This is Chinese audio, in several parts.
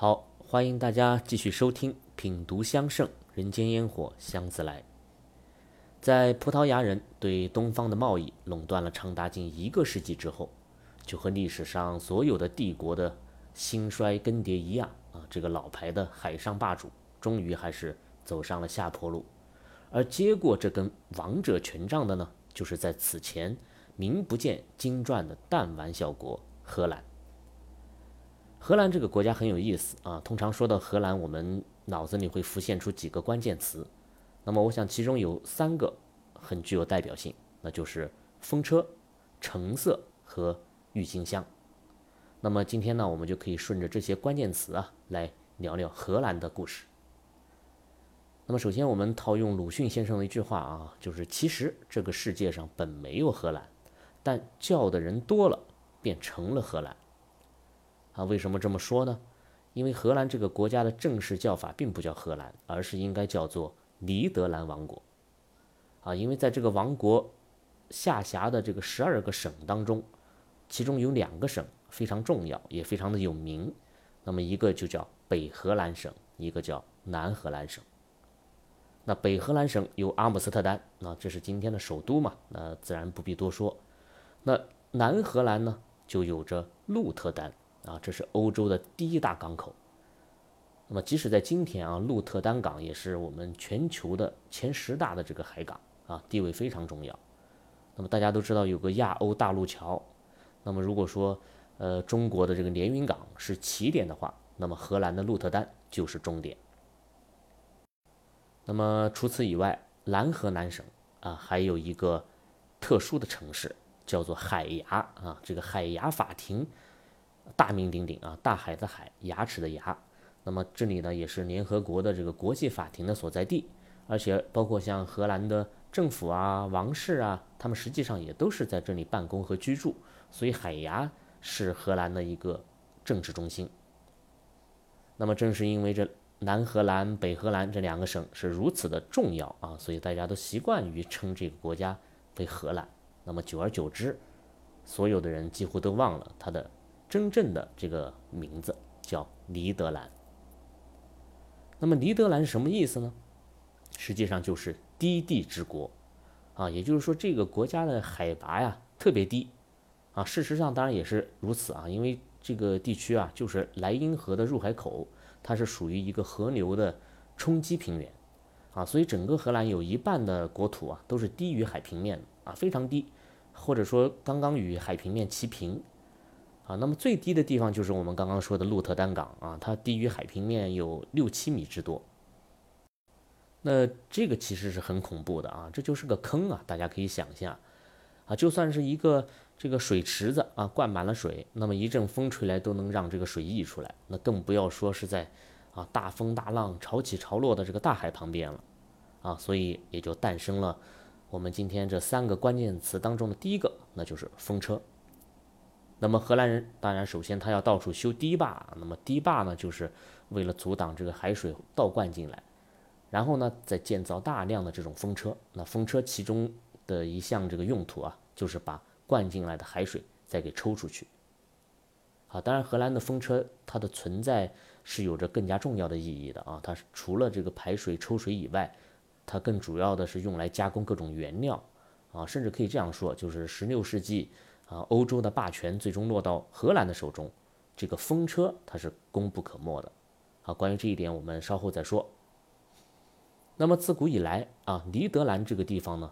好，欢迎大家继续收听《品读香盛人间烟火香自来》。在葡萄牙人对东方的贸易垄断了长达近一个世纪之后，就和历史上所有的帝国的兴衰更迭一样啊，这个老牌的海上霸主终于还是走上了下坡路。而接过这根王者权杖的呢，就是在此前名不见经传的弹丸小国荷兰。荷兰这个国家很有意思啊。通常说到荷兰，我们脑子里会浮现出几个关键词。那么，我想其中有三个很具有代表性，那就是风车、橙色和郁金香。那么今天呢，我们就可以顺着这些关键词啊，来聊聊荷兰的故事。那么首先，我们套用鲁迅先生的一句话啊，就是其实这个世界上本没有荷兰，但叫的人多了，便成了荷兰。啊，为什么这么说呢？因为荷兰这个国家的正式叫法并不叫荷兰，而是应该叫做尼德兰王国。啊，因为在这个王国下辖的这个十二个省当中，其中有两个省非常重要，也非常的有名。那么一个就叫北荷兰省，一个叫南荷兰省。那北荷兰省有阿姆斯特丹，那这是今天的首都嘛？那自然不必多说。那南荷兰呢，就有着鹿特丹。啊，这是欧洲的第一大港口。那么，即使在今天啊，鹿特丹港也是我们全球的前十大的这个海港啊，地位非常重要。那么，大家都知道有个亚欧大陆桥。那么，如果说呃中国的这个连云港是起点的话，那么荷兰的鹿特丹就是终点。那么，除此以外，南荷兰省啊，还有一个特殊的城市叫做海牙啊，这个海牙法庭。大名鼎鼎啊，大海的海，牙齿的牙。那么这里呢，也是联合国的这个国际法庭的所在地，而且包括像荷兰的政府啊、王室啊，他们实际上也都是在这里办公和居住。所以海牙是荷兰的一个政治中心。那么正是因为这南荷兰、北荷兰这两个省是如此的重要啊，所以大家都习惯于称这个国家为荷兰。那么久而久之，所有的人几乎都忘了它的。真正的这个名字叫尼德兰。那么尼德兰是什么意思呢？实际上就是低地之国，啊，也就是说这个国家的海拔呀特别低，啊，事实上当然也是如此啊，因为这个地区啊就是莱茵河的入海口，它是属于一个河流的冲积平原，啊，所以整个荷兰有一半的国土啊都是低于海平面的啊，非常低，或者说刚刚与海平面齐平。啊，那么最低的地方就是我们刚刚说的鹿特丹港啊，它低于海平面有六七米之多。那这个其实是很恐怖的啊，这就是个坑啊，大家可以想象啊，就算是一个这个水池子啊，灌满了水，那么一阵风吹来都能让这个水溢出来，那更不要说是在啊大风大浪潮起潮落的这个大海旁边了啊，所以也就诞生了我们今天这三个关键词当中的第一个，那就是风车。那么荷兰人当然首先他要到处修堤坝，那么堤坝呢就是为了阻挡这个海水倒灌进来，然后呢再建造大量的这种风车。那风车其中的一项这个用途啊，就是把灌进来的海水再给抽出去。啊，当然荷兰的风车它的存在是有着更加重要的意义的啊，它除了这个排水抽水以外，它更主要的是用来加工各种原料啊，甚至可以这样说，就是十六世纪。啊，欧洲的霸权最终落到荷兰的手中，这个风车它是功不可没的。啊，关于这一点我们稍后再说。那么自古以来啊，尼德兰这个地方呢，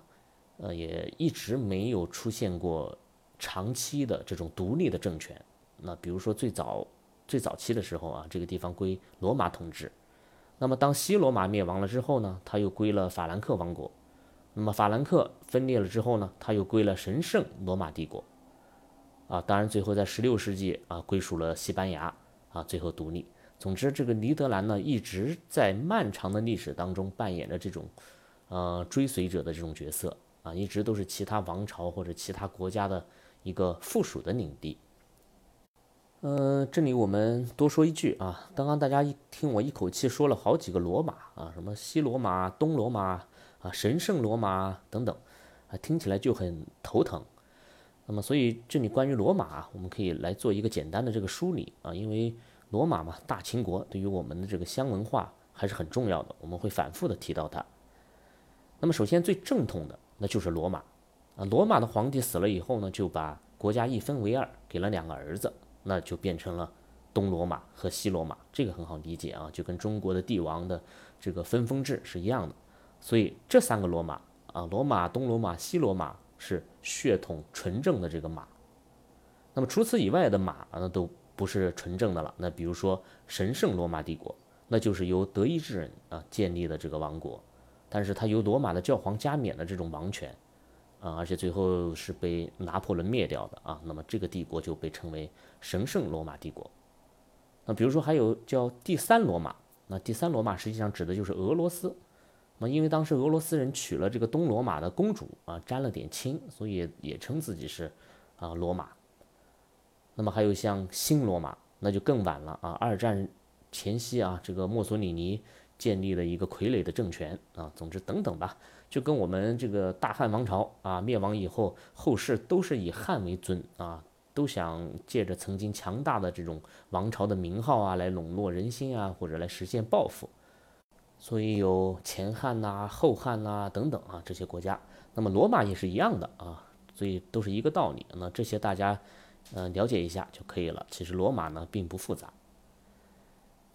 呃，也一直没有出现过长期的这种独立的政权。那比如说最早最早期的时候啊，这个地方归罗马统治。那么当西罗马灭亡了之后呢，它又归了法兰克王国。那么法兰克分裂了之后呢，它又归了神圣罗马帝国。啊，当然，最后在十六世纪啊，归属了西班牙啊，最后独立。总之，这个尼德兰呢，一直在漫长的历史当中扮演着这种，呃，追随者的这种角色啊，一直都是其他王朝或者其他国家的一个附属的领地。呃，这里我们多说一句啊，刚刚大家一听我一口气说了好几个罗马啊，什么西罗马、东罗马啊、神圣罗马等等，啊，听起来就很头疼。那么，所以这里关于罗马，我们可以来做一个简单的这个梳理啊，因为罗马嘛，大秦国对于我们的这个乡文化还是很重要的，我们会反复的提到它。那么首先最正统的那就是罗马啊，罗马的皇帝死了以后呢，就把国家一分为二，给了两个儿子，那就变成了东罗马和西罗马，这个很好理解啊，就跟中国的帝王的这个分封制是一样的。所以这三个罗马啊，罗马、东罗马、西罗马是血统纯正的这个马。那么除此以外的马那都不是纯正的了。那比如说神圣罗马帝国，那就是由德意志人啊建立的这个王国，但是它由罗马的教皇加冕的这种王权啊，而且最后是被拿破仑灭掉的啊。那么这个帝国就被称为神圣罗马帝国。那比如说还有叫第三罗马，那第三罗马实际上指的就是俄罗斯。那因为当时俄罗斯人娶了这个东罗马的公主啊，沾了点亲，所以也称自己是啊罗马。那么还有像新罗马，那就更晚了啊！二战前夕啊，这个墨索里尼建立了一个傀儡的政权啊。总之等等吧，就跟我们这个大汉王朝啊灭亡以后，后世都是以汉为尊啊，都想借着曾经强大的这种王朝的名号啊，来笼络人心啊，或者来实现报复。所以有前汉呐、后汉呐等等啊这些国家。那么罗马也是一样的啊，所以都是一个道理。那这些大家。嗯，了解一下就可以了。其实罗马呢并不复杂。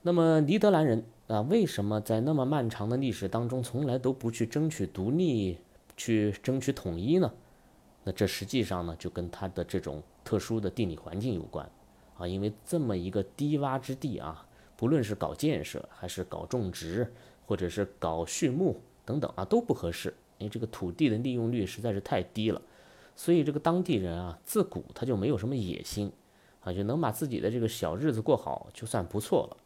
那么尼德兰人啊，为什么在那么漫长的历史当中，从来都不去争取独立、去争取统一呢？那这实际上呢，就跟他的这种特殊的地理环境有关啊。因为这么一个低洼之地啊，不论是搞建设，还是搞种植，或者是搞畜牧等等啊，都不合适。因为这个土地的利用率实在是太低了。所以这个当地人啊，自古他就没有什么野心，啊，就能把自己的这个小日子过好，就算不错了。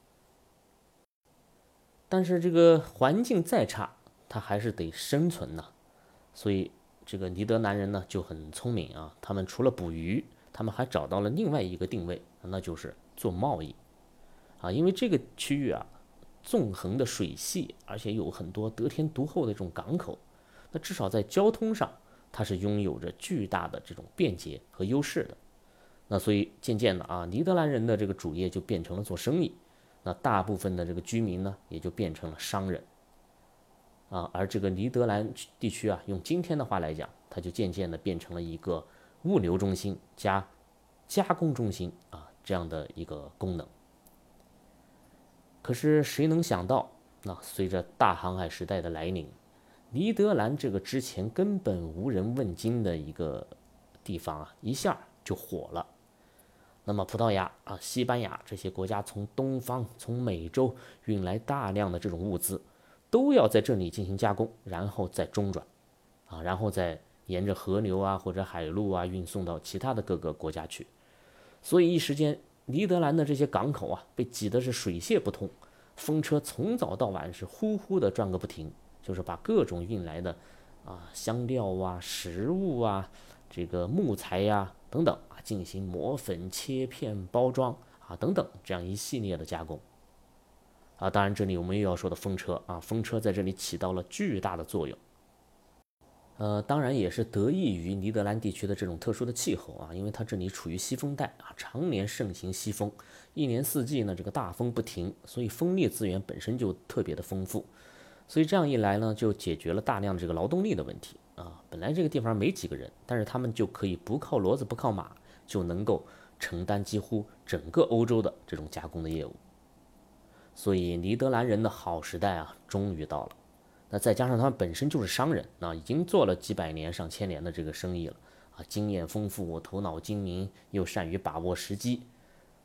但是这个环境再差，他还是得生存呐。所以这个尼德兰人呢就很聪明啊，他们除了捕鱼，他们还找到了另外一个定位，那就是做贸易，啊，因为这个区域啊，纵横的水系，而且有很多得天独厚的这种港口，那至少在交通上。它是拥有着巨大的这种便捷和优势的，那所以渐渐的啊，尼德兰人的这个主业就变成了做生意，那大部分的这个居民呢，也就变成了商人，啊，而这个尼德兰地区啊，用今天的话来讲，它就渐渐的变成了一个物流中心加加工中心啊这样的一个功能。可是谁能想到，那随着大航海时代的来临。尼德兰这个之前根本无人问津的一个地方啊，一下就火了。那么葡萄牙啊、西班牙这些国家从东方、从美洲运来大量的这种物资，都要在这里进行加工，然后再中转，啊，然后再沿着河流啊或者海路啊运送到其他的各个国家去。所以一时间，尼德兰的这些港口啊被挤得是水泄不通，风车从早到晚是呼呼的转个不停。就是把各种运来的啊香料啊、食物啊、这个木材呀等等啊进行磨粉、切片、包装啊等等这样一系列的加工啊。当然，这里我们又要说的风车啊，风车在这里起到了巨大的作用。呃，当然也是得益于尼德兰地区的这种特殊的气候啊，因为它这里处于西风带啊，常年盛行西风，一年四季呢这个大风不停，所以风力资源本身就特别的丰富。所以这样一来呢，就解决了大量的这个劳动力的问题啊。本来这个地方没几个人，但是他们就可以不靠骡子不靠马，就能够承担几乎整个欧洲的这种加工的业务。所以尼德兰人的好时代啊，终于到了。那再加上他们本身就是商人啊，已经做了几百年、上千年的这个生意了啊，经验丰富，头脑精明，又善于把握时机。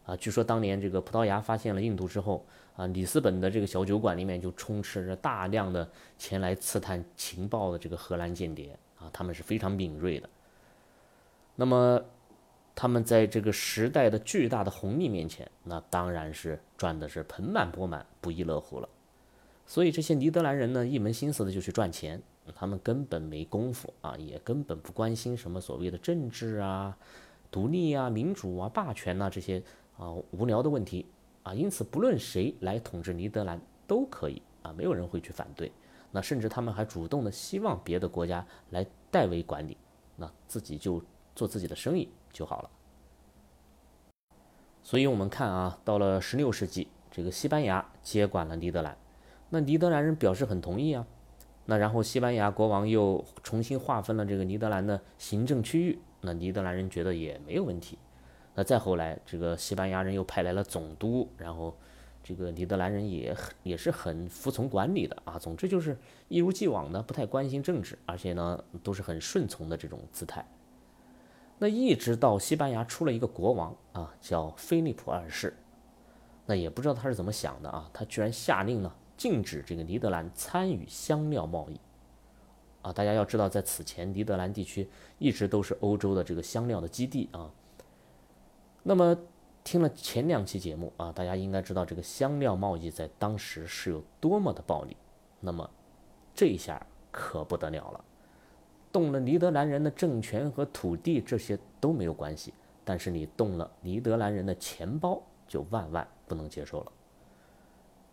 啊，据说当年这个葡萄牙发现了印度之后，啊，里斯本的这个小酒馆里面就充斥着大量的前来刺探情报的这个荷兰间谍啊，他们是非常敏锐的。那么，他们在这个时代的巨大的红利面前，那当然是赚的是盆满钵满、不亦乐乎了。所以这些尼德兰人呢，一门心思的就去赚钱，他们根本没功夫啊，也根本不关心什么所谓的政治啊、独立啊、民主啊、霸权呐这些。啊，无聊的问题啊，因此不论谁来统治尼德兰都可以啊，没有人会去反对。那甚至他们还主动的希望别的国家来代为管理，那自己就做自己的生意就好了。所以我们看啊，到了十六世纪，这个西班牙接管了尼德兰，那尼德兰人表示很同意啊。那然后西班牙国王又重新划分了这个尼德兰的行政区域，那尼德兰人觉得也没有问题。那再后来，这个西班牙人又派来了总督，然后这个尼德兰人也很也是很服从管理的啊。总之就是一如既往的不太关心政治，而且呢都是很顺从的这种姿态。那一直到西班牙出了一个国王啊，叫菲利普二世，那也不知道他是怎么想的啊，他居然下令呢禁止这个尼德兰参与香料贸易啊。大家要知道，在此前尼德兰地区一直都是欧洲的这个香料的基地啊。那么听了前两期节目啊，大家应该知道这个香料贸易在当时是有多么的暴利。那么这一下可不得了了。动了尼德兰人的政权和土地，这些都没有关系，但是你动了尼德兰人的钱包，就万万不能接受了。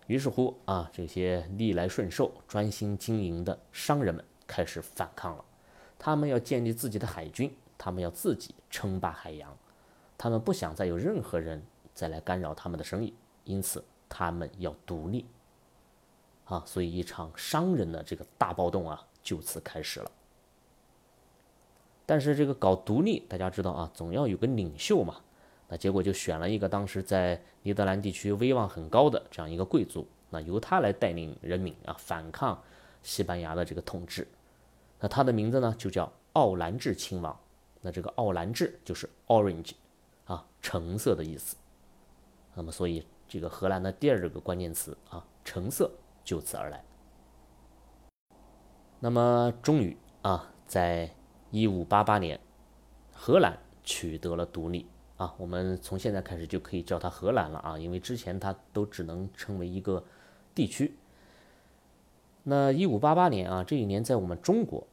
于是乎啊，这些逆来顺受、专心经营的商人们开始反抗了。他们要建立自己的海军，他们要自己称霸海洋，他们不想再有任何人再来干扰他们的生意，因此他们要独立。啊，所以一场商人的这个大暴动啊，就此开始了。但是这个搞独立，大家知道啊，总要有个领袖嘛。那结果就选了一个当时在尼德兰地区威望很高的这样一个贵族，那由他来带领人民啊反抗西班牙的这个统治。那他的名字呢就叫奥兰治亲王。那这个奥兰治就是 orange 啊，橙色的意思。那么所以这个荷兰的第二个关键词啊，橙色就此而来。那么终于啊，在一五八八年，荷兰取得了独立啊，我们从现在开始就可以叫它荷兰了啊，因为之前它都只能称为一个地区。那一五八八年啊，这一年在我们中国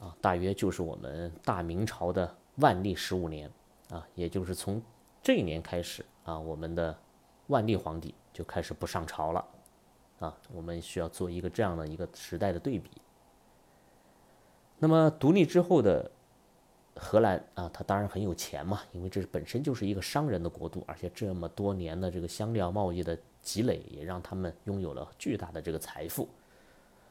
啊，大约就是我们大明朝的万历十五年啊，也就是从这一年开始啊，我们的万历皇帝就开始不上朝了啊，我们需要做一个这样的一个时代的对比。那么独立之后的荷兰啊，它当然很有钱嘛，因为这本身就是一个商人的国度，而且这么多年的这个香料贸易的积累，也让他们拥有了巨大的这个财富。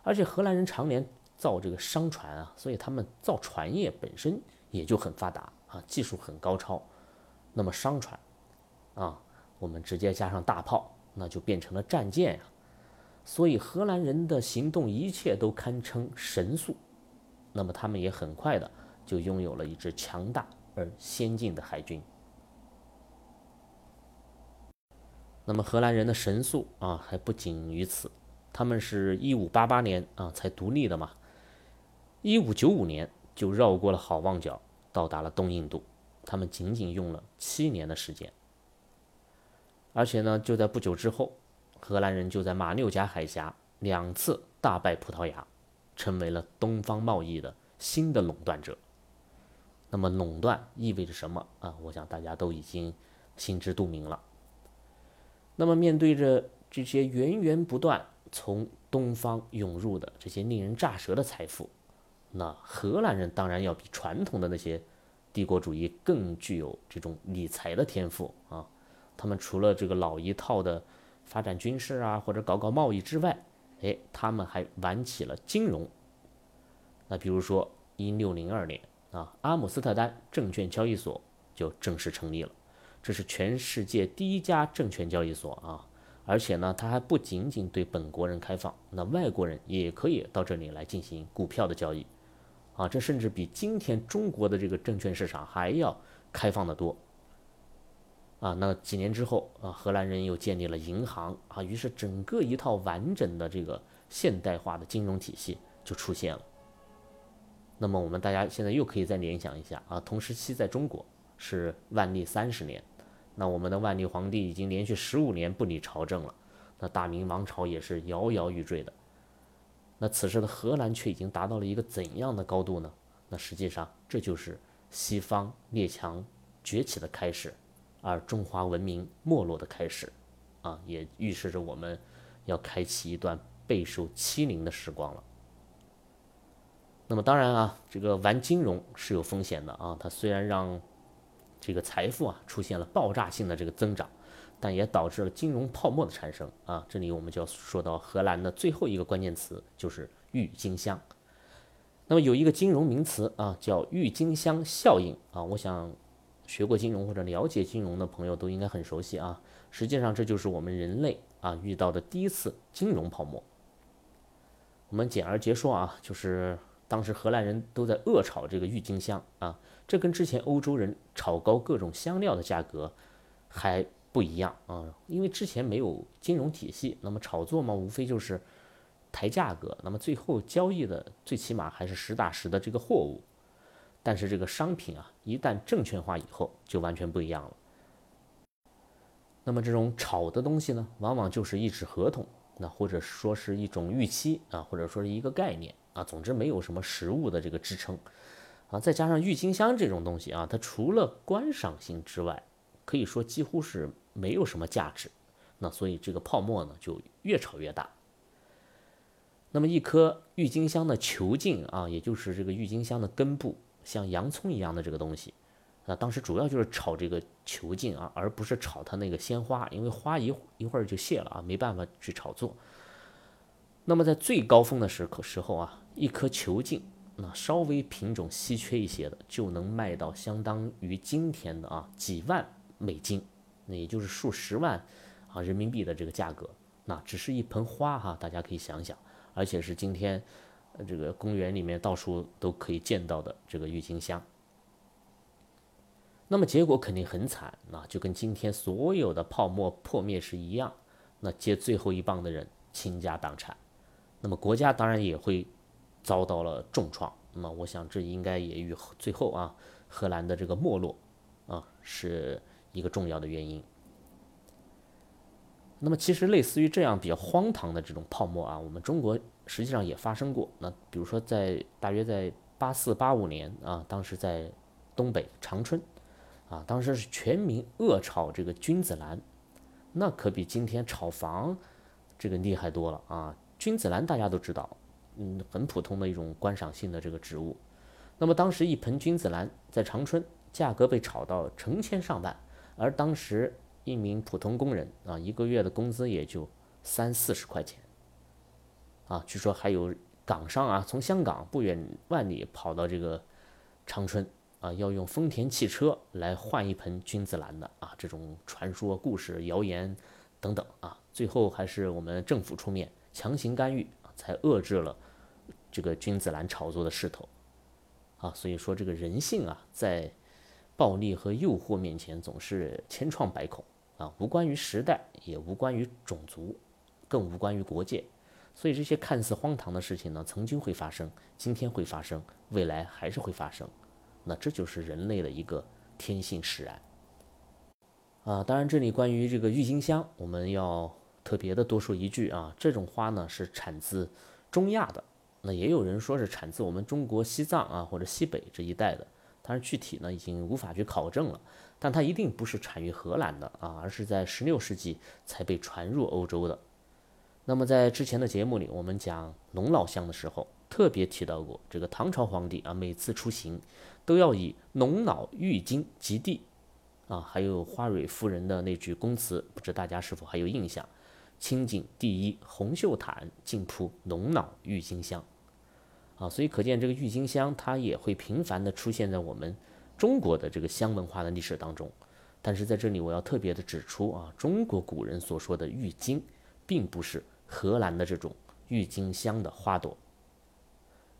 而且荷兰人常年造这个商船啊，所以他们造船业本身也就很发达啊，技术很高超。那么商船啊，我们直接加上大炮，那就变成了战舰呀。所以荷兰人的行动一切都堪称神速。那么他们也很快的就拥有了一支强大而先进的海军。那么荷兰人的神速啊还不仅于此，他们是一五八八年啊才独立的嘛，一五九五年就绕过了好望角，到达了东印度，他们仅仅用了七年的时间。而且呢，就在不久之后，荷兰人就在马六甲海峡两次大败葡萄牙。成为了东方贸易的新的垄断者。那么垄断意味着什么啊？我想大家都已经心知肚明了。那么面对着这些源源不断从东方涌入的这些令人咋舌的财富，那荷兰人当然要比传统的那些帝国主义更具有这种理财的天赋啊。他们除了这个老一套的发展军事啊，或者搞搞贸易之外，哎，他们还玩起了金融。那比如说，一六零二年啊，阿姆斯特丹证券交易所就正式成立了，这是全世界第一家证券交易所啊。而且呢，它还不仅仅对本国人开放，那外国人也可以到这里来进行股票的交易啊。这甚至比今天中国的这个证券市场还要开放的多。啊，那几年之后啊，荷兰人又建立了银行啊，于是整个一套完整的这个现代化的金融体系就出现了。那么我们大家现在又可以再联想一下啊，同时期在中国是万历三十年，那我们的万历皇帝已经连续十五年不理朝政了，那大明王朝也是摇摇欲坠的。那此时的荷兰却已经达到了一个怎样的高度呢？那实际上这就是西方列强崛起的开始。而中华文明没落的开始，啊，也预示着我们要开启一段备受欺凌的时光了。那么当然啊，这个玩金融是有风险的啊，它虽然让这个财富啊出现了爆炸性的这个增长，但也导致了金融泡沫的产生啊。这里我们就要说到荷兰的最后一个关键词，就是郁金香。那么有一个金融名词啊，叫郁金香效应啊。我想学过金融或者了解金融的朋友都应该很熟悉啊。实际上这就是我们人类啊遇到的第一次金融泡沫。我们简而结说啊，就是当时荷兰人都在恶炒这个郁金香啊，这跟之前欧洲人炒高各种香料的价格还不一样啊，因为之前没有金融体系，那么炒作嘛，无非就是抬价格，那么最后交易的最起码还是实打实的这个货物，但是这个商品啊，一旦证券化以后就完全不一样了。那么这种炒的东西呢，往往就是一纸合同。那或者说是一种预期啊，或者说是一个概念啊，总之没有什么实物的这个支撑啊。再加上郁金香这种东西啊，它除了观赏性之外，可以说几乎是没有什么价值。那所以这个泡沫呢就越炒越大。那么一颗郁金香的球茎啊，也就是这个郁金香的根部，像洋葱一样的这个东西。那当时主要就是炒这个球茎啊，而不是炒它那个鲜花，因为花一一会儿就谢了啊，没办法去炒作。那么在最高峰的时时候啊，一颗球茎，那稍微品种稀缺一些的，就能卖到相当于今天的啊几万美金，那也就是数十万啊人民币的这个价格。那只是一盆花哈，大家可以想想，而且是今天这个公园里面到处都可以见到的这个郁金香。那么结果肯定很惨，那就跟今天所有的泡沫破灭是一样，那接最后一棒的人倾家荡产，那么国家当然也会遭到了重创。那么我想这应该也与最后啊荷兰的这个没落啊是一个重要的原因。那么其实类似于这样比较荒唐的这种泡沫啊，我们中国实际上也发生过。那比如说在大约在八四八五年啊，当时在东北长春。啊，当时是全民恶炒这个君子兰，那可比今天炒房这个厉害多了啊！君子兰大家都知道，嗯，很普通的一种观赏性的这个植物。那么当时一盆君子兰在长春价格被炒到成千上万，而当时一名普通工人啊，一个月的工资也就三四十块钱。啊，据说还有港商啊，从香港不远万里跑到这个长春。啊，要用丰田汽车来换一盆君子兰的啊，这种传说、故事、谣言等等啊，最后还是我们政府出面强行干预，才遏制了这个君子兰炒作的势头啊。所以说，这个人性啊，在暴力和诱惑面前总是千疮百孔啊，无关于时代，也无关于种族，更无关于国界。所以这些看似荒唐的事情呢，曾经会发生，今天会发生，未来还是会发生。那这就是人类的一个天性使然啊！当然，这里关于这个郁金香，我们要特别的多说一句啊，这种花呢是产自中亚的，那也有人说是产自我们中国西藏啊或者西北这一带的，当然具体呢已经无法去考证了，但它一定不是产于荷兰的啊，而是在十六世纪才被传入欧洲的。那么在之前的节目里，我们讲龙脑香的时候。特别提到过，这个唐朝皇帝啊，每次出行都要以龙脑郁金及第，啊，还有花蕊夫人的那句宫词，不知大家是否还有印象？清景第一红袖毯，尽铺龙脑郁金香，啊，所以可见这个郁金香它也会频繁的出现在我们中国的这个香文化的历史当中。但是在这里我要特别的指出啊，中国古人所说的郁金，并不是荷兰的这种郁金香的花朵。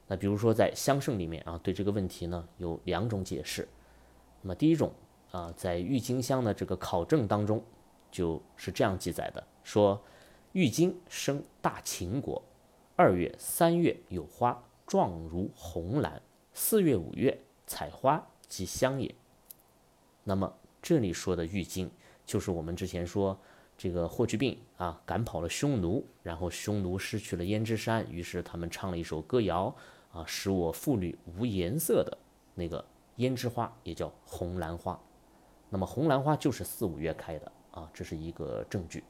那比如说在香圣里面啊，对这个问题呢有两种解释。那么第一种啊，在郁金香的这个考证当中，就是这样记载的：说郁金生大秦国，二月、三月有花，状如红兰；四月、五月采花即香也。那么这里说的郁金，就是我们之前说这个霍去病啊赶跑了匈奴，然后匈奴失去了胭脂山，于是他们唱了一首歌谣。啊，使我妇女无颜色的那个胭脂花也叫红兰花，那么红兰花就是四五月开的啊，这是一个证据。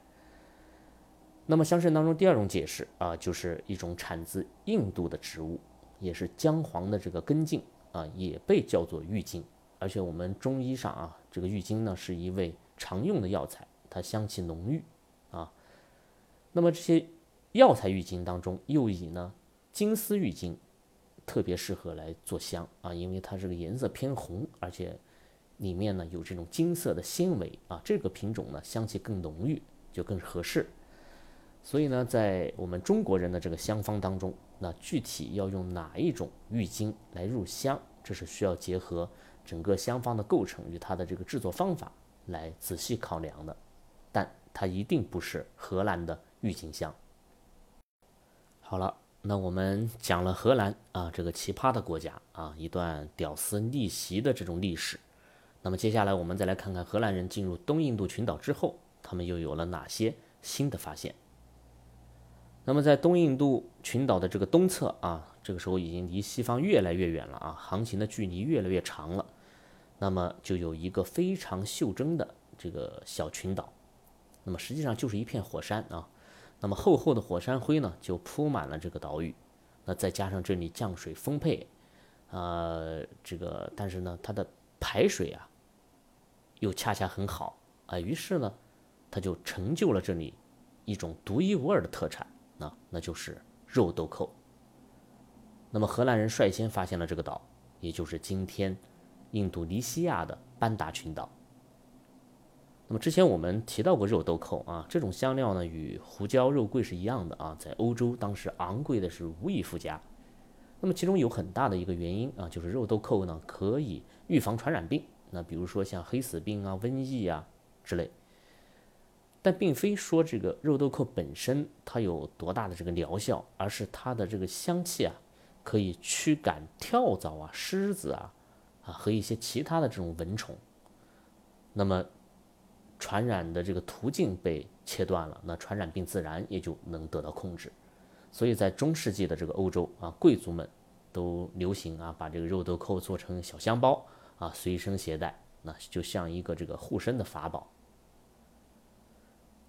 那么香圣当中第二种解释啊，就是一种产自印度的植物，也是姜黄的这个根茎啊，也被叫做郁金，而且我们中医上啊，这个郁金呢是一味常用的药材，它香气浓郁啊。那么这些药材郁金当中，又以呢金丝郁金特别适合来做香啊，因为它这个颜色偏红，而且里面呢有这种金色的纤维啊，这个品种呢香气更浓郁，就更合适。所以呢，在我们中国人的这个香方当中，那具体要用哪一种郁金来入香，这是需要结合整个香方的构成与它的这个制作方法来仔细考量的。但它一定不是荷兰的郁金香。好了，那我们讲了荷兰啊这个奇葩的国家啊一段屌丝逆袭的这种历史。那么接下来我们再来看看荷兰人进入东印度群岛之后，他们又有了哪些新的发现。那么在东印度群岛的这个东侧啊，这个时候已经离西方越来越远了啊，航行的距离越来越长了。那么就有一个非常袖珍的这个小群岛，那么实际上就是一片火山啊。那么厚厚的火山灰呢，就铺满了这个岛屿。那再加上这里降水丰沛，呃，这个但是呢，它的排水啊又恰恰很好啊，于是呢，它就成就了这里一种独一无二的特产。那那就是肉豆蔻。那么荷兰人率先发现了这个岛，也就是今天印度尼西亚的班达群岛。那么之前我们提到过肉豆蔻啊，这种香料呢与胡椒、肉桂是一样的啊，在欧洲当时昂贵的是无以复加。那么其中有很大的一个原因啊，就是肉豆蔻呢可以预防传染病，那比如说像黑死病啊、瘟疫啊之类。但并非说这个肉豆蔻本身它有多大的这个疗效，而是它的这个香气啊，可以驱赶跳蚤啊、虱子啊，啊和一些其他的这种蚊虫。那么传染的这个途径被切断了，那传染病自然也就能得到控制。所以在中世纪的这个欧洲啊，贵族们都流行啊，把这个肉豆蔻做成小香包啊，随身携带，那就像一个这个护身的法宝。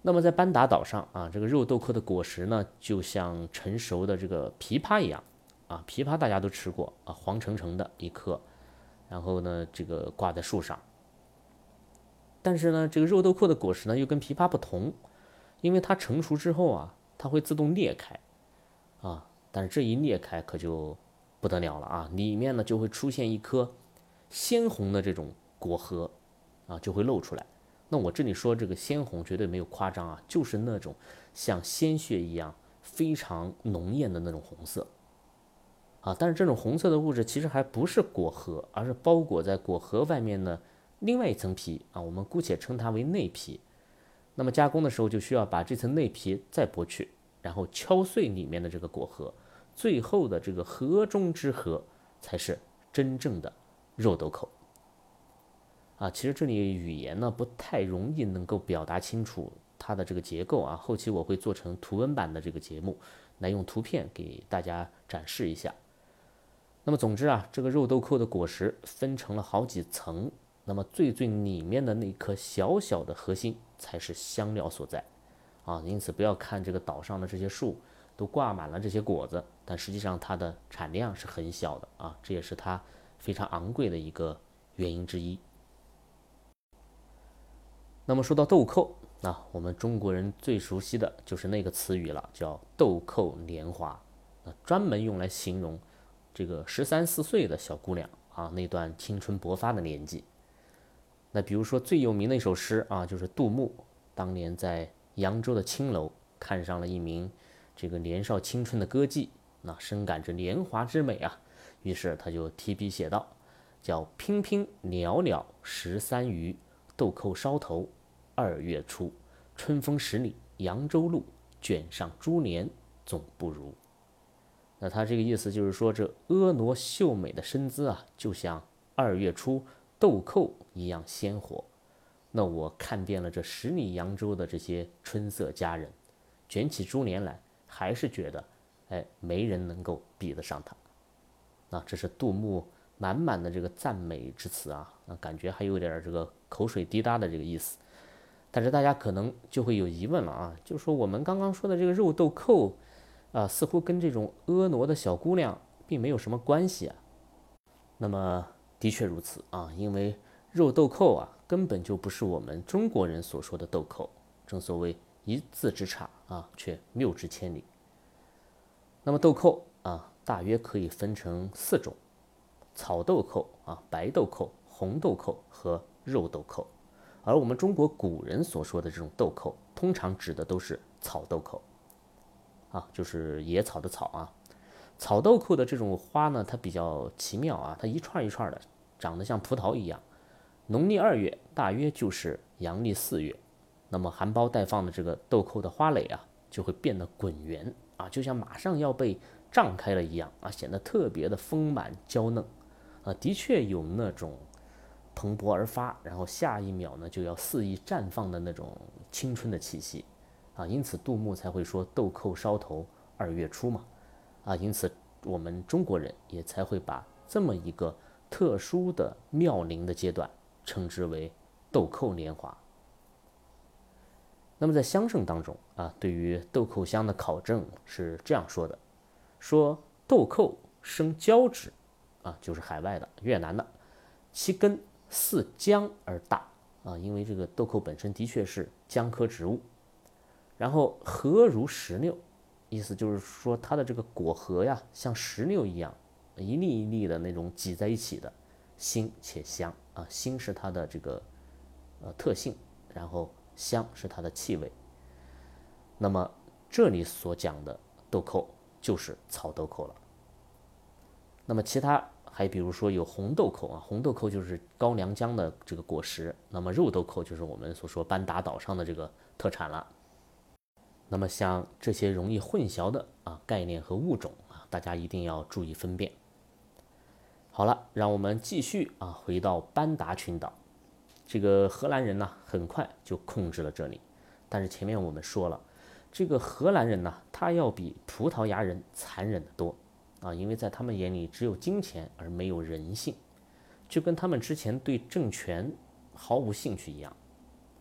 那么在班达岛上啊，这个肉豆蔻的果实呢，就像成熟的这个枇杷一样啊。枇杷大家都吃过啊，黄澄澄的一颗，然后呢，这个挂在树上。但是呢，这个肉豆蔻的果实呢，又跟枇杷不同，因为它成熟之后啊，它会自动裂开啊。但是这一裂开可就不得了了啊，里面呢就会出现一颗鲜红的这种果核啊，就会露出来。那我这里说这个鲜红绝对没有夸张啊，就是那种像鲜血一样非常浓艳的那种红色啊。但是这种红色的物质其实还不是果核，而是包裹在果核外面的另外一层皮啊。我们姑且称它为内皮。那么加工的时候就需要把这层内皮再剥去，然后敲碎里面的这个果核，最后的这个核中之核才是真正的肉豆蔻。啊，其实这里语言呢不太容易能够表达清楚它的这个结构啊。后期我会做成图文版的这个节目，来用图片给大家展示一下。那么总之啊，这个肉豆蔻的果实分成了好几层，那么最最里面的那颗小小的核心才是香料所在啊。因此不要看这个岛上的这些树都挂满了这些果子，但实际上它的产量是很小的啊，这也是它非常昂贵的一个原因之一。那么说到豆蔻，那我们中国人最熟悉的就是那个词语了，叫豆蔻年华，那专门用来形容这个十三四岁的小姑娘啊，那段青春勃发的年纪。那比如说最有名的一首诗啊，就是杜牧当年在扬州的青楼看上了一名这个年少青春的歌妓，那深感这年华之美啊，于是他就提笔写道，叫娉娉袅袅十三余，豆蔻梢头。二月初，春风十里扬州路，卷上珠帘总不如。那他这个意思就是说，这婀娜秀美的身姿啊，就像二月初豆蔻一样鲜活。那我看遍了这十里扬州的这些春色佳人，卷起珠帘来，还是觉得，哎，没人能够比得上她。那这是杜牧满满的这个赞美之词啊，那感觉还有点这个口水滴答的这个意思。但是大家可能就会有疑问了啊，就是说我们刚刚说的这个肉豆蔻，啊，似乎跟这种婀娜的小姑娘并没有什么关系啊。那么的确如此啊，因为肉豆蔻啊，根本就不是我们中国人所说的豆蔻。正所谓一字之差啊，却谬之千里。那么豆蔻啊，大约可以分成四种：草豆蔻啊、白豆蔻、红豆蔻和肉豆蔻。而我们中国古人所说的这种豆蔻，通常指的都是草豆蔻啊，就是野草的草啊。草豆蔻的这种花呢，它比较奇妙啊，它一串一串的，长得像葡萄一样。农历二月，大约就是阳历四月，那么含苞待放的这个豆蔻的花蕾啊，就会变得滚圆啊，就像马上要被胀开了一样啊，显得特别的丰满娇嫩啊，的确有那种蓬勃而发，然后下一秒呢就要肆意绽放的那种青春的气息啊，因此杜牧才会说豆蔻梢头二月初嘛啊，因此我们中国人也才会把这么一个特殊的妙龄的阶段。称之为豆蔻年华。那么在香圣当中啊，对于豆蔻香的考证是这样说的：说豆蔻生交趾，啊，就是海外的越南的，其根似姜而大啊，因为这个豆蔻本身的确是姜科植物。然后核如石榴，意思就是说它的这个果核呀，像石榴一样，一粒一粒的那种挤在一起的。腥且香啊，腥是它的这个呃特性，然后香是它的气味。那么这里所讲的豆蔻就是草豆蔻了。那么其他还比如说有红豆蔻啊，红豆蔻就是高良江的这个果实。那么肉豆蔻就是我们所说班达岛上的这个特产了。那么像这些容易混淆的啊概念和物种啊，大家一定要注意分辨。好了，让我们继续啊，回到班达群岛。这个荷兰人呢，很快就控制了这里。但是前面我们说了，这个荷兰人呢，他要比葡萄牙人残忍得多啊，因为在他们眼里只有金钱而没有人性，就跟他们之前对政权毫无兴趣一样，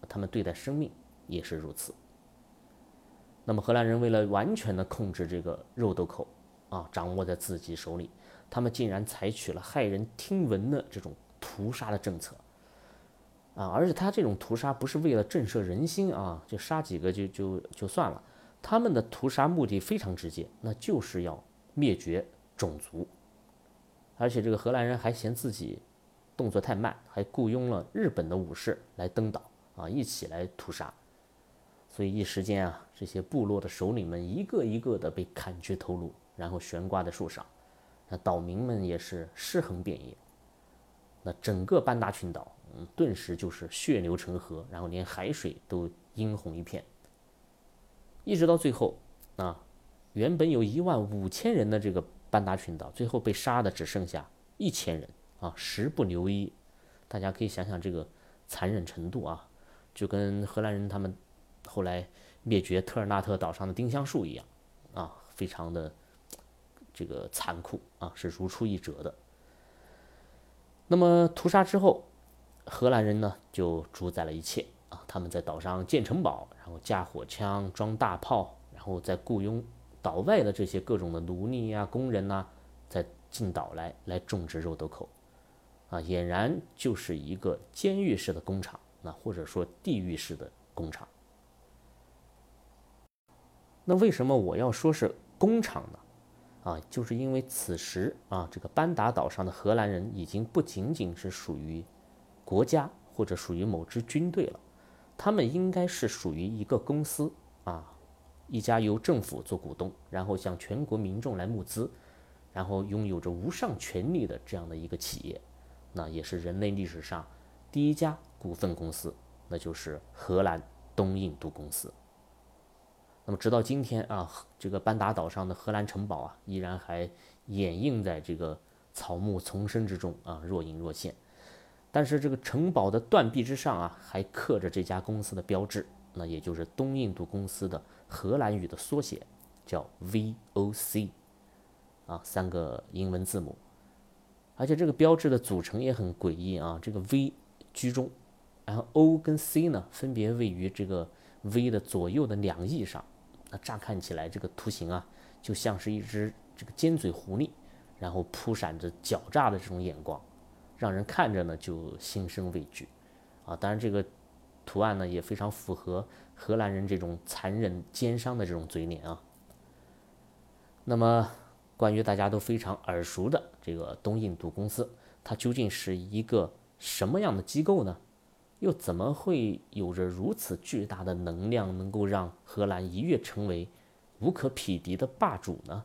他们对待生命也是如此。那么荷兰人为了完全的控制这个肉豆蔻啊，掌握在自己手里。他们竟然采取了骇人听闻的这种屠杀的政策，啊！而且他这种屠杀不是为了震慑人心啊，就杀几个就就就算了。他们的屠杀目的非常直接，那就是要灭绝种族。而且这个荷兰人还嫌自己动作太慢，还雇佣了日本的武士来登岛啊，一起来屠杀。所以一时间啊，这些部落的首领们一个一个的被砍去头颅，然后悬挂在树上。那岛民们也是尸横遍野，那整个班达群岛，嗯，顿时就是血流成河，然后连海水都殷红一片。一直到最后，啊，原本有一万五千人的这个班达群岛，最后被杀的只剩下一千人啊，十不留一。大家可以想想这个残忍程度啊，就跟荷兰人他们后来灭绝特尔纳特岛上的丁香树一样啊，非常的。这个残酷啊，是如出一辙的。那么屠杀之后，荷兰人呢就主宰了一切啊，他们在岛上建城堡，然后架火枪、装大炮，然后再雇佣岛外的这些各种的奴隶呀、工人呐，再进岛来来种植肉豆蔻，啊，俨然就是一个监狱式的工厂，那或者说地狱式的工厂。那为什么我要说是工厂呢？啊，就是因为此时啊，这个班达岛上的荷兰人已经不仅仅是属于国家或者属于某支军队了，他们应该是属于一个公司啊，一家由政府做股东，然后向全国民众来募资，然后拥有着无上权力的这样的一个企业，那也是人类历史上第一家股份公司，那就是荷兰东印度公司。那么直到今天啊，这个班达岛上的荷兰城堡啊，依然还掩映在这个草木丛生之中啊，若隐若现。但是这个城堡的断壁之上啊，还刻着这家公司的标志，那也就是东印度公司的荷兰语的缩写，叫 VOC，啊，三个英文字母。而且这个标志的组成也很诡异啊，这个 V 居中，然后 O 跟 C 呢，分别位于这个 V 的左右的两翼上。那乍看起来，这个图形啊，就像是一只这个尖嘴狐狸，然后扑闪着狡诈的这种眼光，让人看着呢就心生畏惧，啊。当然，这个图案呢也非常符合荷兰人这种残忍奸商的这种嘴脸啊。那么，关于大家都非常耳熟的这个东印度公司，它究竟是一个什么样的机构呢？又怎么会有着如此巨大的能量，能够让荷兰一跃成为无可匹敌的霸主呢？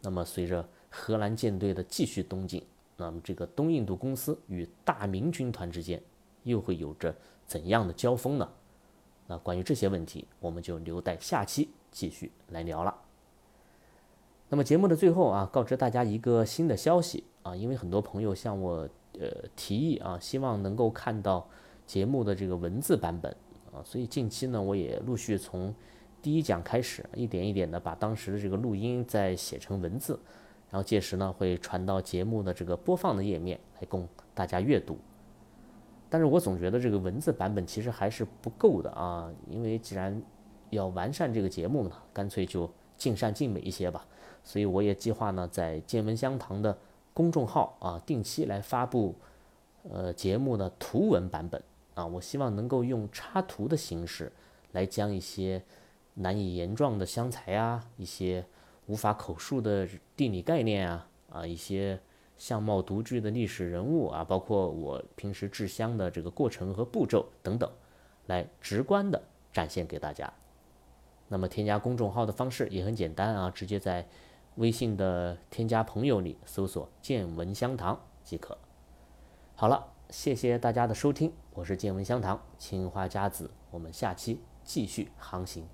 那么，随着荷兰舰队的继续东进，那么这个东印度公司与大明军团之间又会有着怎样的交锋呢？那关于这些问题，我们就留待下期继续来聊了。那么节目的最后啊，告知大家一个新的消息啊，因为很多朋友向我呃提议啊，希望能够看到节目的这个文字版本啊，所以近期呢，我也陆续从第一讲开始，一点一点的把当时的这个录音再写成文字，然后届时呢会传到节目的这个播放的页面来供大家阅读。但是我总觉得这个文字版本其实还是不够的啊，因为既然要完善这个节目呢，干脆就尽善尽美一些吧。所以我也计划呢，在见闻香堂的公众号啊，定期来发布，呃，节目的图文版本啊。我希望能够用插图的形式，来将一些难以言状的香材啊，一些无法口述的地理概念啊，啊，一些相貌独具的历史人物啊，包括我平时制香的这个过程和步骤等等，来直观的展现给大家。那么添加公众号的方式也很简单啊，直接在。微信的添加朋友里搜索“见闻香堂”即可。好了，谢谢大家的收听，我是见闻香堂青花家子，我们下期继续航行。